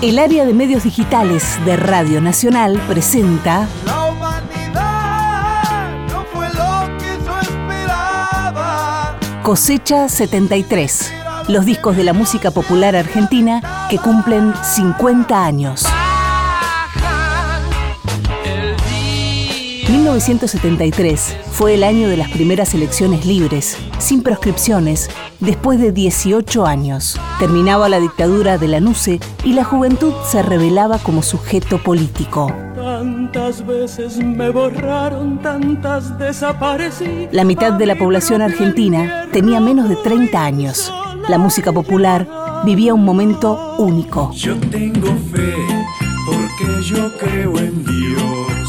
El área de medios digitales de Radio Nacional presenta La humanidad no fue lo que yo esperaba. Cosecha 73, los discos de la música popular argentina que cumplen 50 años. 1973 fue el año de las primeras elecciones libres, sin proscripciones, después de 18 años. Terminaba la dictadura de la NUCE y la juventud se revelaba como sujeto político. Tantas veces me borraron, tantas desaparecí. La mitad de la población argentina tenía menos de 30 años. La música popular vivía un momento único. Yo tengo fe porque yo creo en Dios.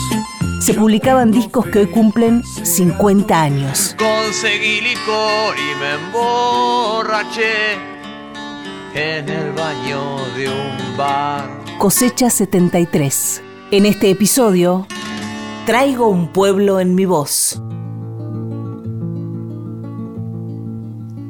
Se publicaban discos que hoy cumplen 50 años. Conseguí licor y me emborraché en el baño de un bar. Cosecha 73. En este episodio, traigo un pueblo en mi voz.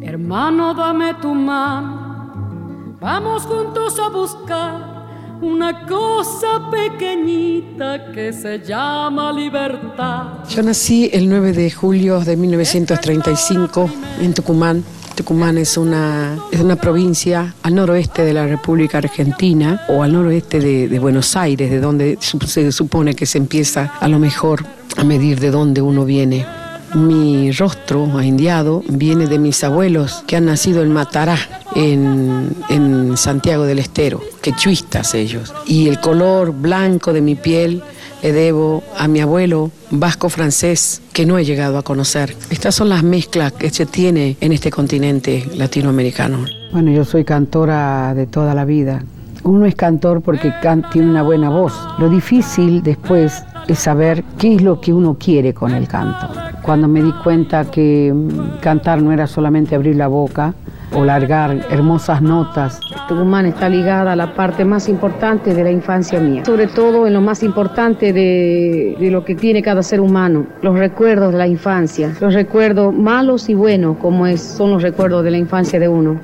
Hermano, dame tu mano, vamos juntos a buscar una cosa pequeñita que se llama libertad. Yo nací el 9 de julio de 1935 en Tucumán. Tucumán es una, es una provincia al noroeste de la República Argentina o al noroeste de, Buenos Aires, de donde se supone que se empieza a lo mejor a medir de dónde uno viene. Mi rostro aindiado viene de mis abuelos que han nacido en Matará, en, en Santiago del Estero, quechuistas ellos. Y el color blanco de mi piel debo a mi abuelo vasco francés que no he llegado a conocer. Estas son las mezclas que se tiene en este continente latinoamericano. Bueno, yo soy cantora de toda la vida. Uno es cantor porque can- tiene una buena voz. Lo difícil después es saber qué es lo que uno quiere con el canto. Cuando me di cuenta que mm, cantar no era solamente abrir la boca o largar hermosas notas, Tucumán está ligada a la parte más importante de la infancia mía, sobre todo en lo más importante de, lo que tiene cada ser humano, los recuerdos de la infancia, los recuerdos malos y buenos, como son los recuerdos de la infancia de uno.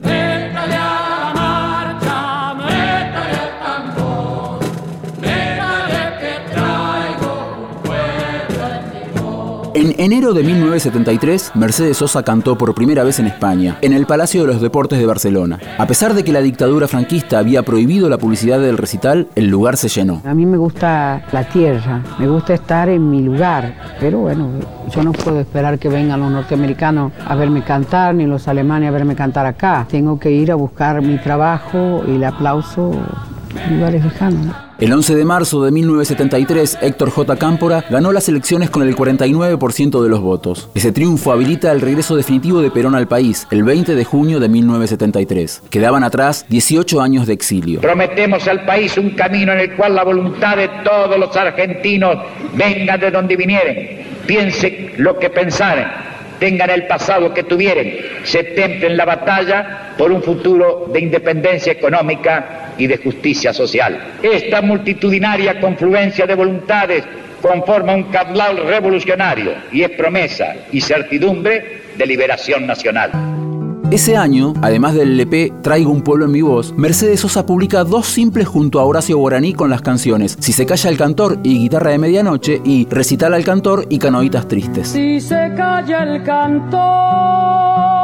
Enero de 1973, Mercedes Sosa cantó por primera vez en España, en el Palacio de los Deportes de Barcelona. A pesar de que la dictadura franquista había prohibido la publicidad del recital, el lugar se llenó. A mí me gusta la tierra, me gusta estar en mi lugar, pero bueno, yo no puedo esperar que vengan los norteamericanos a verme cantar, ni los alemanes a verme cantar acá. Tengo que ir a buscar mi trabajo y el aplauso en lugares lejanos. El 11 de marzo de 1973, Héctor J. Cámpora ganó las elecciones con el 49% de los votos. Ese triunfo habilita el regreso definitivo de Perón al país, el 20 de junio de 1973. Quedaban atrás 18 años de exilio. Prometemos al país un camino en el cual la voluntad de todos los argentinos venga de donde vinieren, piense lo que pensaren, tengan el pasado que tuvieren, se templen la batalla por un futuro de independencia económica y de justicia social. Esta multitudinaria confluencia de voluntades conforma un caudal revolucionario y es promesa y certidumbre de liberación nacional. Ese año, además del LP Traigo un pueblo en mi voz, Mercedes Sosa publica dos simples junto a Horacio Guaraní con las canciones Si se calla el cantor y Guitarra de Medianoche y Recital al cantor y Canoitas Tristes. Si se calla el cantor,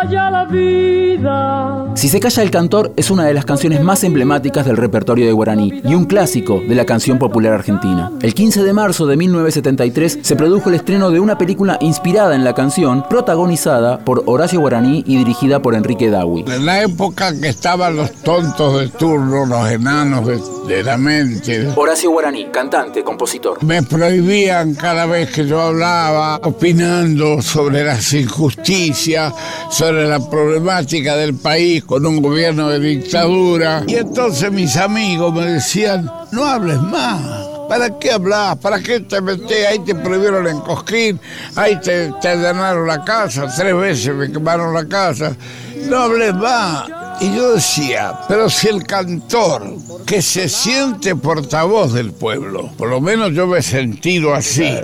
calla la vida. Si se calla el cantor es una de las canciones más emblemáticas del repertorio de Guaraní y un clásico de la canción popular argentina. El 15 de marzo de 1973 se produjo el estreno de una película inspirada en la canción, protagonizada por Horacio Guaraní y dirigida por Enrique Dawi. En la época que estaban los tontos de turno, los enanos de, de la mente, Horacio Guaraní, cantante, compositor. me prohibían cada vez que yo hablaba, opinando sobre las injusticias, sobre la problemática del país con un gobierno de dictadura. Y entonces mis amigos me decían, no hables más. ¿Para qué hablas? ¿Para qué te metés? Ahí te prohibieron en Cosquín, ahí te, te la casa, tres veces me quemaron la casa. No hables más. Y yo decía, pero si el cantor que se siente portavoz del pueblo, por lo menos yo me he sentido así,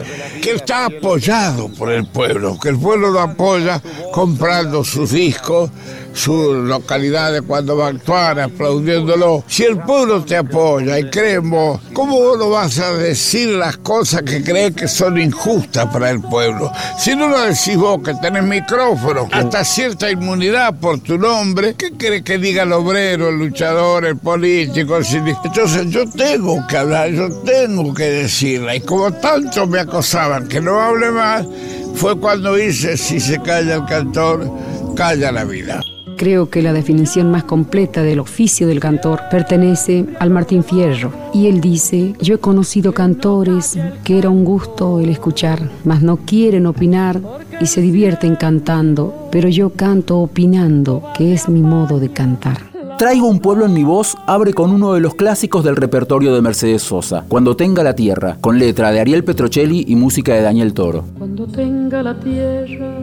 que está apoyado por el pueblo, que el pueblo lo apoya comprando sus discos, sus localidades cuando va a actuar, aplaudiéndolo. Si el pueblo te apoya y creemos, ¿cómo no vas a decir las cosas que crees que son injustas para el pueblo? Si no lo decís vos que tenés micrófono, hasta cierta inmunidad por tu nombre, ¿qué crees que diga el obrero, el luchador, el político? Entonces yo tengo que hablar, yo tengo que decirla. Y como tanto me acosaban que no hable más, fue cuando hice, si se calla el cantor, calla la vida. Creo que la definición más completa del oficio del cantor pertenece al Martín Fierro. Y él dice, yo he conocido cantores que era un gusto el escuchar, mas no quieren opinar y se divierten cantando, pero yo canto opinando, que es mi modo de cantar. Traigo un pueblo en mi voz abre con uno de los clásicos del repertorio de Mercedes Sosa, Cuando tenga la tierra, con letra de Ariel Petrocelli y música de Daniel Toro. Cuando tenga la tierra,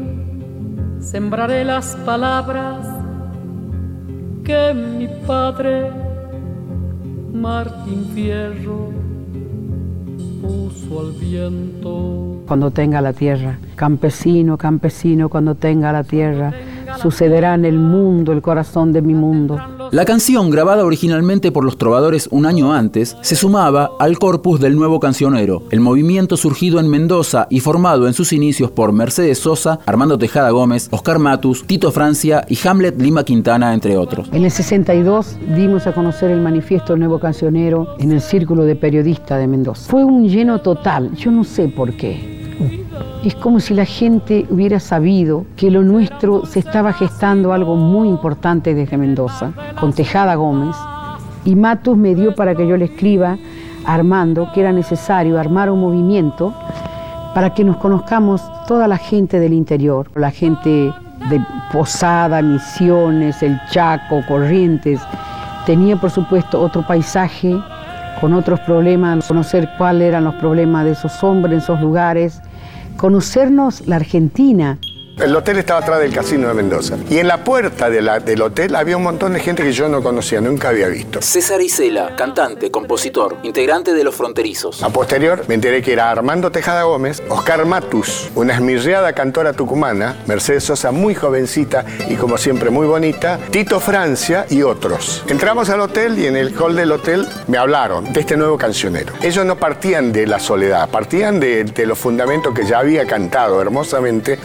sembraré las palabras que mi padre Martín Fierro puso al viento. Cuando tenga la tierra, campesino, campesino, cuando tenga la tierra, sucederá en el mundo, el corazón de mi mundo. La canción, grabada originalmente por los trovadores un año antes, se sumaba al corpus del nuevo cancionero, el movimiento surgido en Mendoza y formado en sus inicios por Mercedes Sosa, Armando Tejada Gómez, Oscar Matus, Tito Francia y Hamlet Lima Quintana, entre otros. En el 62 dimos a conocer el manifiesto nuevo cancionero en el Círculo de Periodistas de Mendoza. Fue un lleno total, yo no sé por qué. Es como si la gente hubiera sabido que lo nuestro se estaba gestando algo muy importante desde Mendoza, con Tejada Gómez, y Matus me dio para que yo le escriba Armando que era necesario armar un movimiento para que nos conozcamos toda la gente del interior, la gente de Posada, Misiones, El Chaco, Corrientes. Tenía por supuesto otro paisaje con otros problemas, conocer cuáles eran los problemas de esos hombres en esos lugares conocernos la Argentina. El hotel estaba atrás del casino de Mendoza. Y en la puerta de la, del hotel había un montón de gente que yo no conocía, nunca había visto. César Isela, cantante, compositor, integrante de Los Fronterizos. A posterior me enteré que era Armando Tejada Gómez, Oscar Matus, una esmirriada cantora tucumana, Mercedes Sosa muy jovencita y como siempre muy bonita, Tito Francia y otros. Entramos al hotel y en el hall del hotel me hablaron de este nuevo cancionero. Ellos no partían de la soledad, partían de, de los fundamentos que ya había cantado hermosamente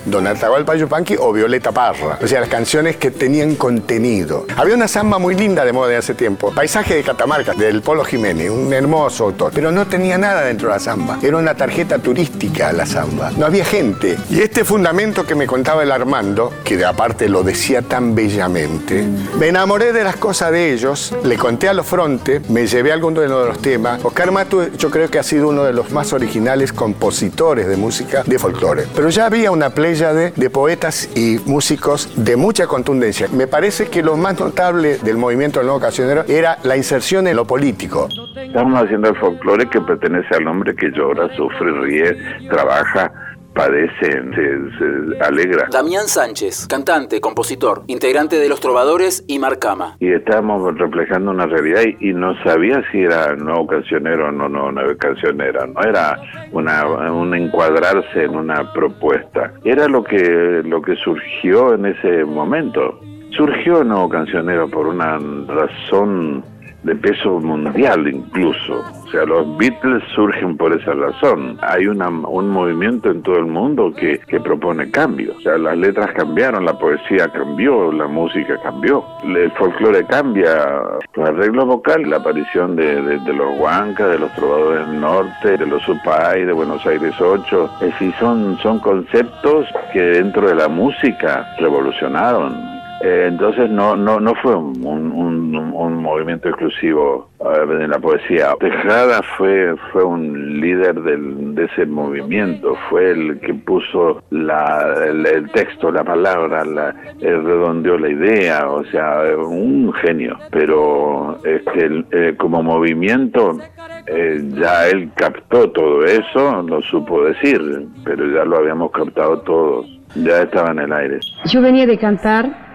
Don Atahualpa Yupanqui o Violeta Parra. O sea, las canciones que tenían contenido. Había una samba muy linda de moda de hace tiempo. Paisaje de Catamarca, del Polo Jiménez, un hermoso autor. Pero no tenía nada dentro de la samba. Era una tarjeta turística la samba. No había gente. Y este fundamento que me contaba el Armando, que de aparte lo decía tan bellamente, me enamoré de las cosas de ellos, le conté a los frontes, me llevé algunos de los temas. Oscar Matu, yo creo que ha sido uno de los más originales compositores de música de folclore. Pero ya había una playa de, de poetas y músicos de mucha contundencia. Me parece que lo más notable del movimiento del nuevo cancionero era la inserción en lo político. Estamos haciendo el folclore que pertenece al hombre que llora, sufre, ríe, trabaja padece, se, se, alegra. Damián Sánchez, cantante, compositor, integrante de Los Trovadores y Marcama. Y estábamos reflejando una realidad y, y, no sabía si era nuevo cancionero o no, no nueva cancionera. No era una, un encuadrarse en una propuesta. Era lo que, lo que surgió en ese momento. Surgió nuevo cancionero por una razón de peso mundial incluso. O sea, los Beatles surgen por esa razón. Hay una, un movimiento en todo el mundo que, que propone cambios. O sea, las letras cambiaron, la poesía cambió, la música cambió, el folclore cambia, los arreglos vocales, la aparición de, de, los Huancas, de los Trovadores del Norte, de los Supay, de Buenos Aires 8. Es decir, son, son conceptos que dentro de la música revolucionaron eh, entonces no no no fue un, un, movimiento exclusivo de la poesía. Tejada fue fue un líder del, de ese movimiento, fue el que puso la, el, texto, la palabra, la, el redondeó la idea, o sea, un genio. Pero este, eh, como movimiento eh, ya él captó todo eso, no supo decir, pero ya lo habíamos captado todos, ya estaba en el aire. Yo venía de cantar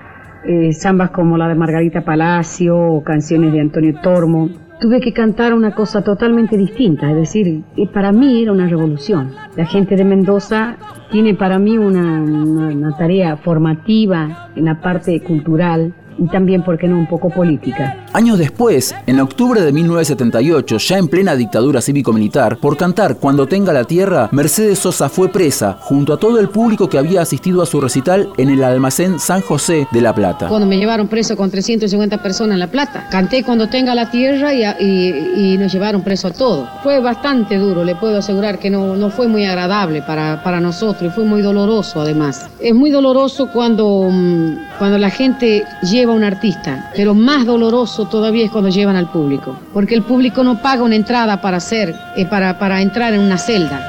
eh, zambas como la de Margarita Palacio o canciones de Antonio Tormo. Tuve que cantar una cosa totalmente distinta, es decir, eh, para mí era una revolución. La gente de Mendoza tiene para mí una, una- una tarea formativa en la parte cultural y también, ¿por qué no?, un poco política. Años después, en octubre de 1978, ya en plena dictadura cívico-militar, por cantar Cuando tenga la tierra, Mercedes Sosa fue presa junto a todo el público que había asistido a su recital en el almacén San José de La Plata. Cuando me llevaron preso con 350 personas en La Plata, canté Cuando tenga la tierra y, y- y nos llevaron preso a todos. Fue bastante duro, le puedo asegurar que no, no fue muy agradable para, para nosotros y fue muy doloroso además. Es muy doloroso cuando, mm, cuando la gente lleva un artista, pero más doloroso todavía es cuando llevan al público, porque el público no paga una entrada para hacer, eh, para, para entrar en una celda.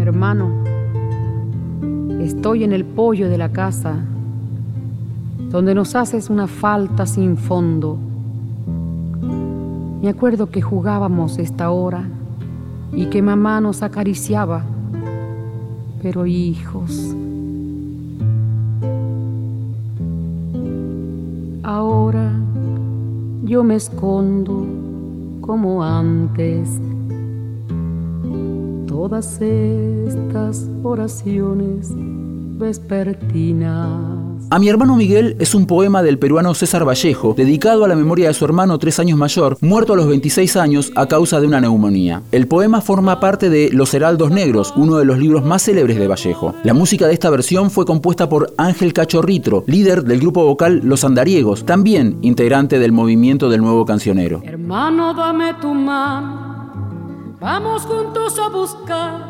Hermano, estoy en el pollo de la casa, donde nos haces una falta sin fondo. Me acuerdo que jugábamos esta hora y que mamá nos acariciaba, pero hijos. Ahora yo me escondo como antes todas estas oraciones vespertinas. A mi hermano Miguel es un poema del peruano César Vallejo, dedicado a la memoria de su hermano tres años mayor, muerto a los 26 años a causa de una neumonía. El poema forma parte de Los Heraldos Negros, uno de los libros más célebres de Vallejo. La música de esta versión fue compuesta por Ángel Cachorritro, líder del grupo vocal Los Andariegos, también integrante del movimiento del nuevo cancionero. Hermano, dame tu mano. Vamos juntos a buscar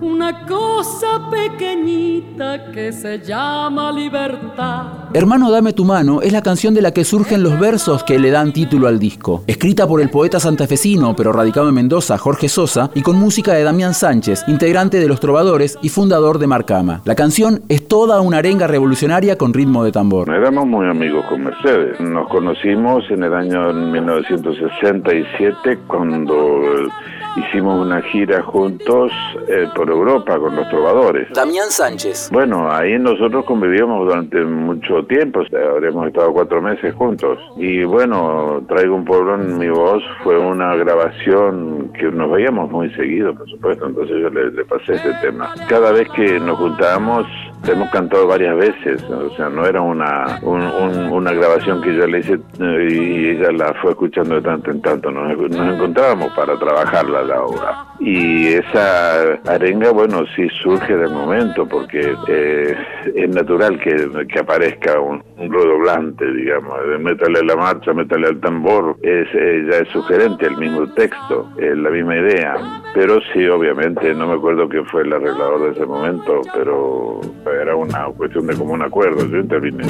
una cosa pequeñita que se llama libertad. Hermano Dame tu mano es la canción de la que surgen los versos que le dan título al disco. Escrita por el poeta santafesino pero radicado en Mendoza, Jorge Sosa, y con música de Damián Sánchez, integrante de Los Trovadores y fundador de Marcama. La canción es toda una arenga revolucionaria con ritmo de tambor. Éramos muy amigos con Mercedes. Nos conocimos en el año 1967 cuando eh, hicimos una gira juntos eh, por Europa con los trovadores. Damián Sánchez. Bueno, ahí nosotros convivíamos durante mucho tiempo, habremos estado cuatro meses juntos. Y bueno, Traigo un pueblo en mi voz fue una grabación que nos veíamos muy seguido, por supuesto, entonces yo le, le pasé ese tema. Cada vez que nos juntábamos, hemos cantado varias veces, o sea, no era una, un- un- una grabación que yo le hice eh, y ella la fue escuchando de tanto en tanto, nos, nos encontrábamos para trabajarla la obra. Y esa arenga, bueno, sí surge del momento, porque eh, es natural que, que aparezca un, un redoblante, digamos, métale la marcha, métale al tambor, es, ya es sugerente el mismo texto, la misma idea. Pero sí, obviamente, no me acuerdo quién fue el arreglador de ese momento, pero era una cuestión de común acuerdo, yo intervine.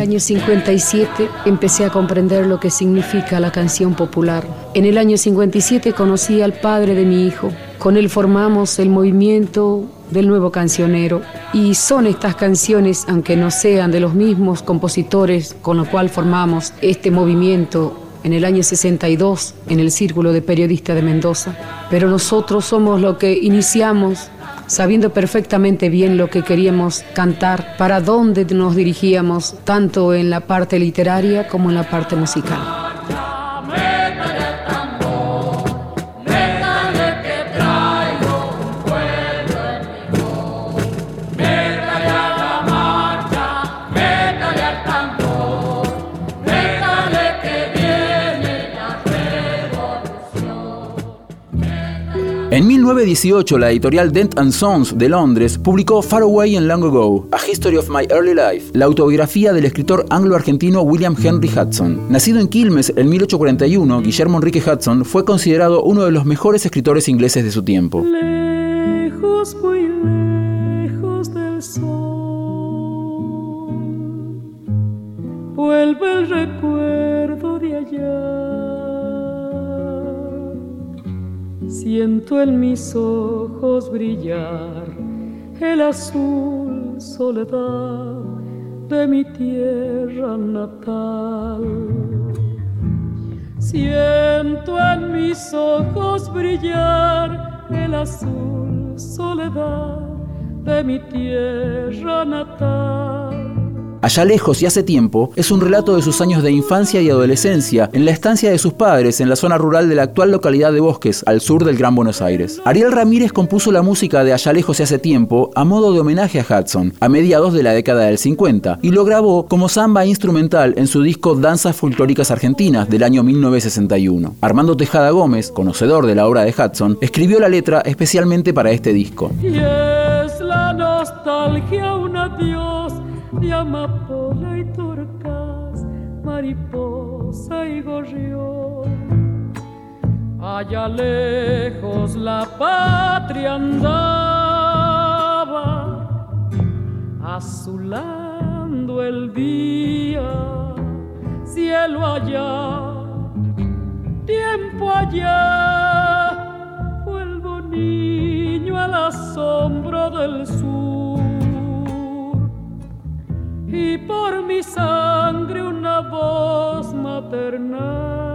En el año 57 empecé a comprender lo que significa la canción popular. En el año 57 conocí al padre de mi hijo. Con él formamos el movimiento del nuevo cancionero. Y son estas canciones, aunque no sean de los mismos compositores con los cuales formamos este movimiento en el año 62 en el Círculo de Periodistas de Mendoza, pero nosotros somos lo que iniciamos sabiendo perfectamente bien lo que queríamos cantar, para dónde nos dirigíamos, tanto en la parte literaria como en la parte musical. 1918, la editorial Dent and Sons de Londres publicó Far Away and Long Ago, A History of My Early Life, la autobiografía del escritor anglo-argentino William Henry Hudson. Nacido en Quilmes en 1841, Guillermo Enrique Hudson fue considerado uno de los mejores escritores ingleses de su tiempo. Lejos, muy lejos del sol. Vuelve el recuerdo de allá. Siento en mis ojos brillar el azul soledad de mi tierra natal. Siento en mis ojos brillar el azul soledad de mi tierra natal. Allá lejos y hace tiempo es un relato de sus años de infancia y adolescencia en la estancia de sus padres en la zona rural de la actual localidad de Bosques, al sur del Gran Buenos Aires. Ariel Ramírez compuso la música de Allá lejos y hace tiempo a modo de homenaje a Hudson, a mediados de la década del 50, y lo grabó como samba instrumental en su disco Danzas Folclóricas Argentinas del año 1961. Armando Tejada Gómez, conocedor de la obra de Hudson, escribió la letra especialmente para este disco. Y es la nostalgia de amapola y turcas, mariposa y gorrión. Allá lejos la patria andaba, azulando el día, cielo allá, tiempo allá, vuelvo niño a la sombra del sur y por mi sangre una voz maternal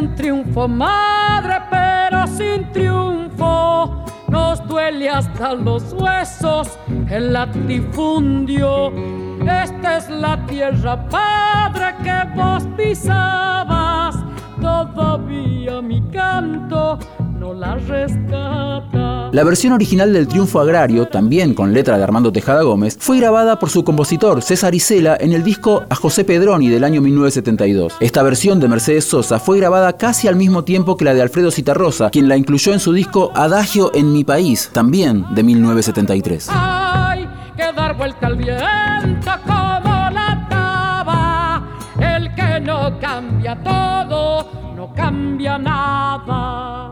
un triunfo, madre, pero sin triunfo nos duele hasta los huesos el latifundio. Esta es la tierra, padre, que vos pisabas. Todavía mi canto no la rescata. La versión original del Triunfo Agrario, también con letra de Armando Tejada Gómez, fue grabada por su compositor César Isela en el disco A José Pedroni del año 1972. Esta versión de Mercedes Sosa fue grabada casi al mismo tiempo que la de Alfredo Citarrosa, quien la incluyó en su disco Adagio en mi país, también de 1973. Hay que dar vuelta al viento como la taba. El que no cambia todo, no cambia nada.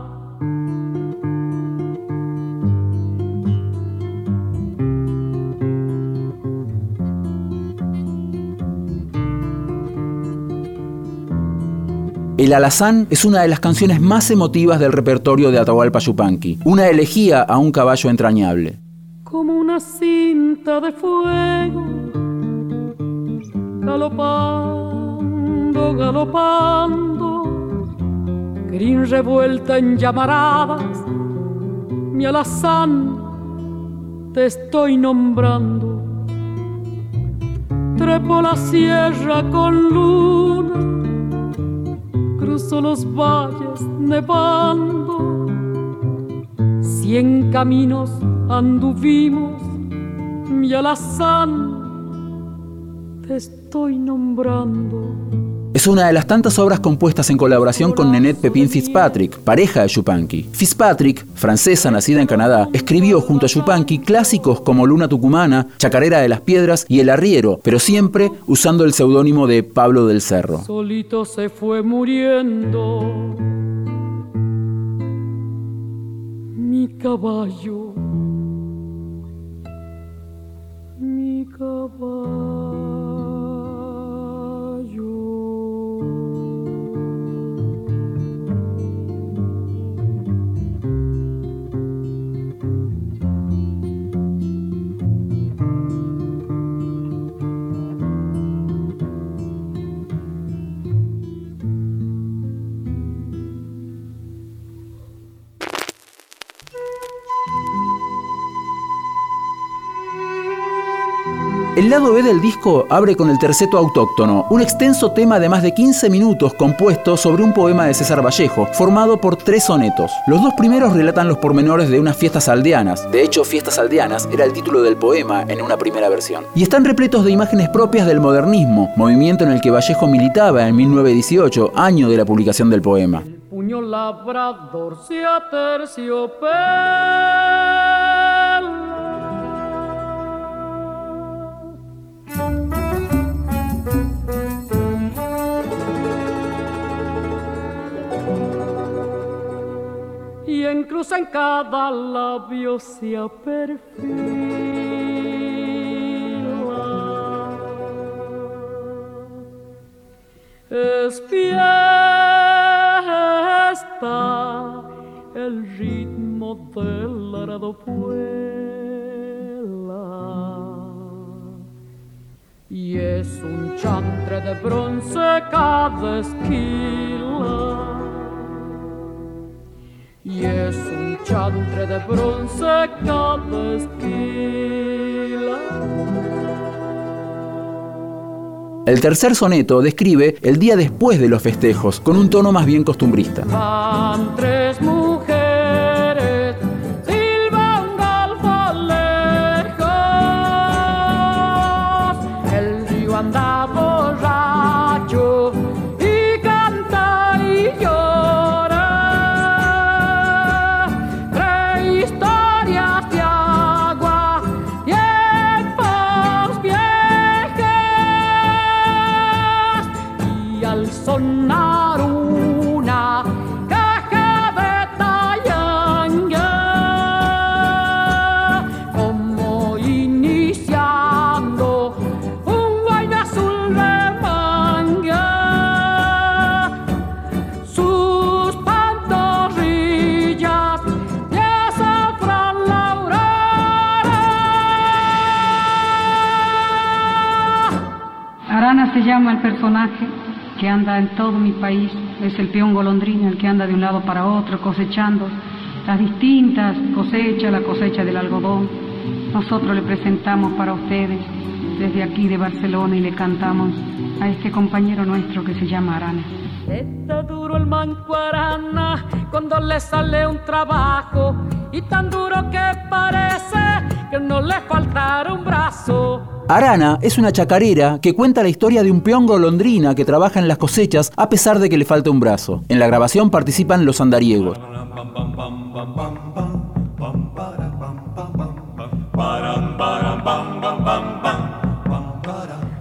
El Alazán es una de las canciones más emotivas del repertorio de Atahualpa Yupanqui, una elegía a un caballo entrañable. como una cinta de fuego, galopando, galopando, crin revuelta en llamaradas, mi alazán te estoy nombrando. Trepo la sierra con luna, los valles nevando, cien caminos anduvimos, mi alazán, te estoy nombrando. Es una de las tantas obras compuestas en colaboración con Nenette Pepin Fitzpatrick, pareja de Yupanqui. Fitzpatrick, francesa nacida en Canadá, escribió junto a Yupanqui clásicos como Luna Tucumana, Chacarera de las Piedras y El Arriero, pero siempre usando el seudónimo de Pablo del Cerro. Solito se fue muriendo mi caballo, mi caballo. El lado B del disco abre con el terceto autóctono, un extenso tema de más de 15 minutos compuesto sobre un poema de César Vallejo, formado por tres sonetos. Los dos primeros relatan los pormenores de unas fiestas aldeanas. De hecho, Fiestas Aldeanas era el título del poema en una primera versión. Y están repletos de imágenes propias del modernismo, movimiento en el que Vallejo militaba en 1918, año de la publicación del poema. En cruz en cada labio se perfila. Es fiesta el ritmo del arado y es un chantre de bronce cada esquila. Un chantre de bronce cada esquila. El tercer soneto describe el día después de los festejos, con un tono más bien costumbrista. Van tres mujeres en todo mi país, es el peón golondrino el que anda de un lado para otro cosechando las distintas cosechas, la cosecha del algodón. Nosotros le presentamos para ustedes desde aquí de Barcelona y le cantamos a este compañero nuestro que se llama Arana. Está duro el manco arana cuando le sale un trabajo y tan duro que parece que no le faltará un brazo. Arana es una chacarera que cuenta la historia de un peón golondrina que trabaja en las cosechas a pesar de que le falta un brazo. En la grabación participan los andariegos.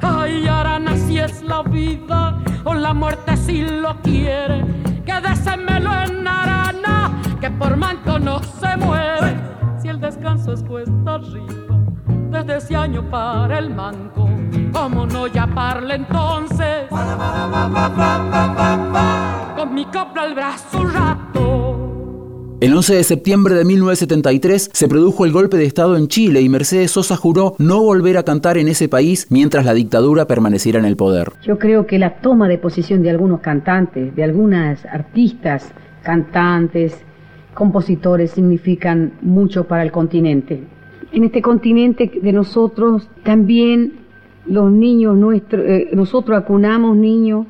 Ay, Arana, si es la vida o la muerte si lo quiere. Quédesemelo en Arana, que por manco no se muere. Si el descanso es cuesta arriba, desde ese año para el manco, ¿cómo no llamarle entonces? Con mi copla al brazo un rato. El 11 de septiembre de 1973 se produjo el golpe de Estado en Chile y Mercedes Sosa juró no volver a cantar en ese país mientras la dictadura permaneciera en el poder. Yo creo que la toma de posición de algunos cantantes, de algunas artistas, cantantes, compositores, significan mucho para el continente. En este continente de nosotros también los niños nuestros, eh, nosotros acunamos niños,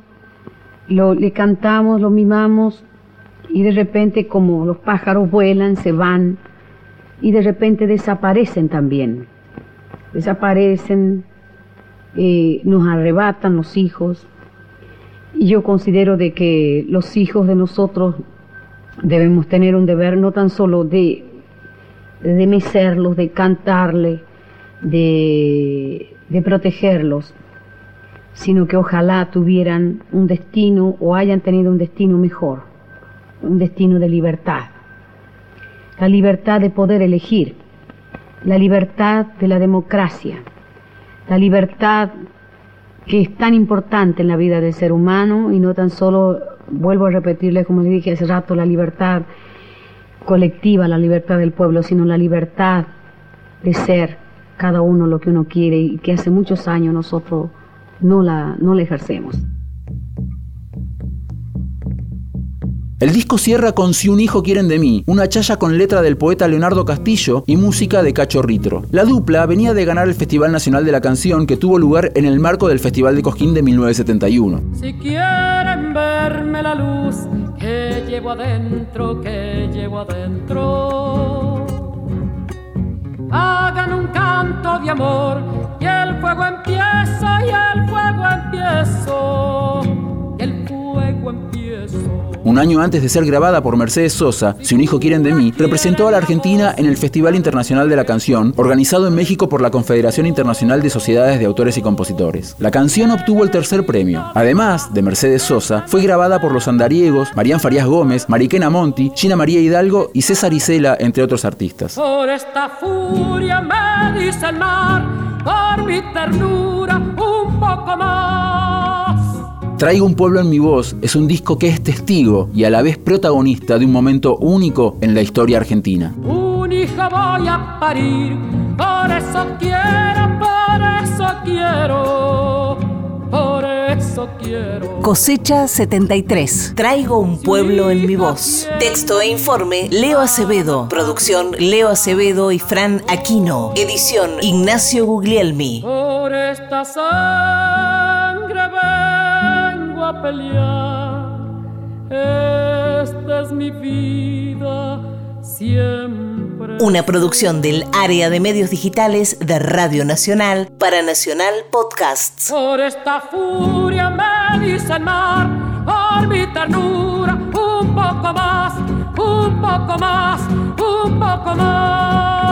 lo, le cantamos, lo mimamos y de repente como los pájaros vuelan, se van y de repente desaparecen también. Desaparecen, eh, nos arrebatan los hijos y yo considero de que los hijos de nosotros debemos tener un deber no tan solo de, de mecerlos, de cantarle, de, de protegerlos, sino que ojalá tuvieran un destino o hayan tenido un destino mejor un destino de libertad, la libertad de poder elegir, la libertad de la democracia, la libertad que es tan importante en la vida del ser humano y no tan solo, vuelvo a repetirles como les dije hace rato, la libertad colectiva, la libertad del pueblo, sino la libertad de ser cada uno lo que uno quiere y que hace muchos años nosotros no la, no la ejercemos. El disco cierra con Si un hijo quieren de mí, una chaya con letra del poeta Leonardo Castillo y música de Cacho Ritro. La dupla venía de ganar el Festival Nacional de la Canción que tuvo lugar en el marco del Festival de Cosquín de 1971. Si quieren verme la luz que llevo adentro, que llevo adentro, hagan un canto de amor y el fuego empieza y el fuego empiezo. Un año antes de ser grabada por Mercedes Sosa, Si un hijo quieren de mí, representó a la Argentina en el Festival Internacional de la Canción, organizado en México por la Confederación Internacional de Sociedades de Autores y Compositores. La canción obtuvo el tercer premio. Además de Mercedes Sosa, fue grabada por los andariegos, Marían Farías Gómez, Mariquena Monti, Gina María Hidalgo y César Isela, entre otros artistas. Por esta furia me dice el mar, por mi ternura un poco más. Traigo un pueblo en mi voz es un disco que es testigo y a la vez protagonista de un momento único en la historia argentina. Un hijo voy a parir, por eso quiero, por eso quiero, por eso quiero. Cosecha 73. Traigo un pueblo en mi voz. Texto e informe Leo Acevedo. Producción Leo Acevedo y Fran Aquino. Edición Ignacio Guglielmi. Por esta vengo a pelear. Esta es mi vida siempre. Una producción del área de medios digitales de Radio Nacional para Nacional Podcasts. Por esta furia me dice el mar, por mi ternura un poco más, un poco más, un poco más.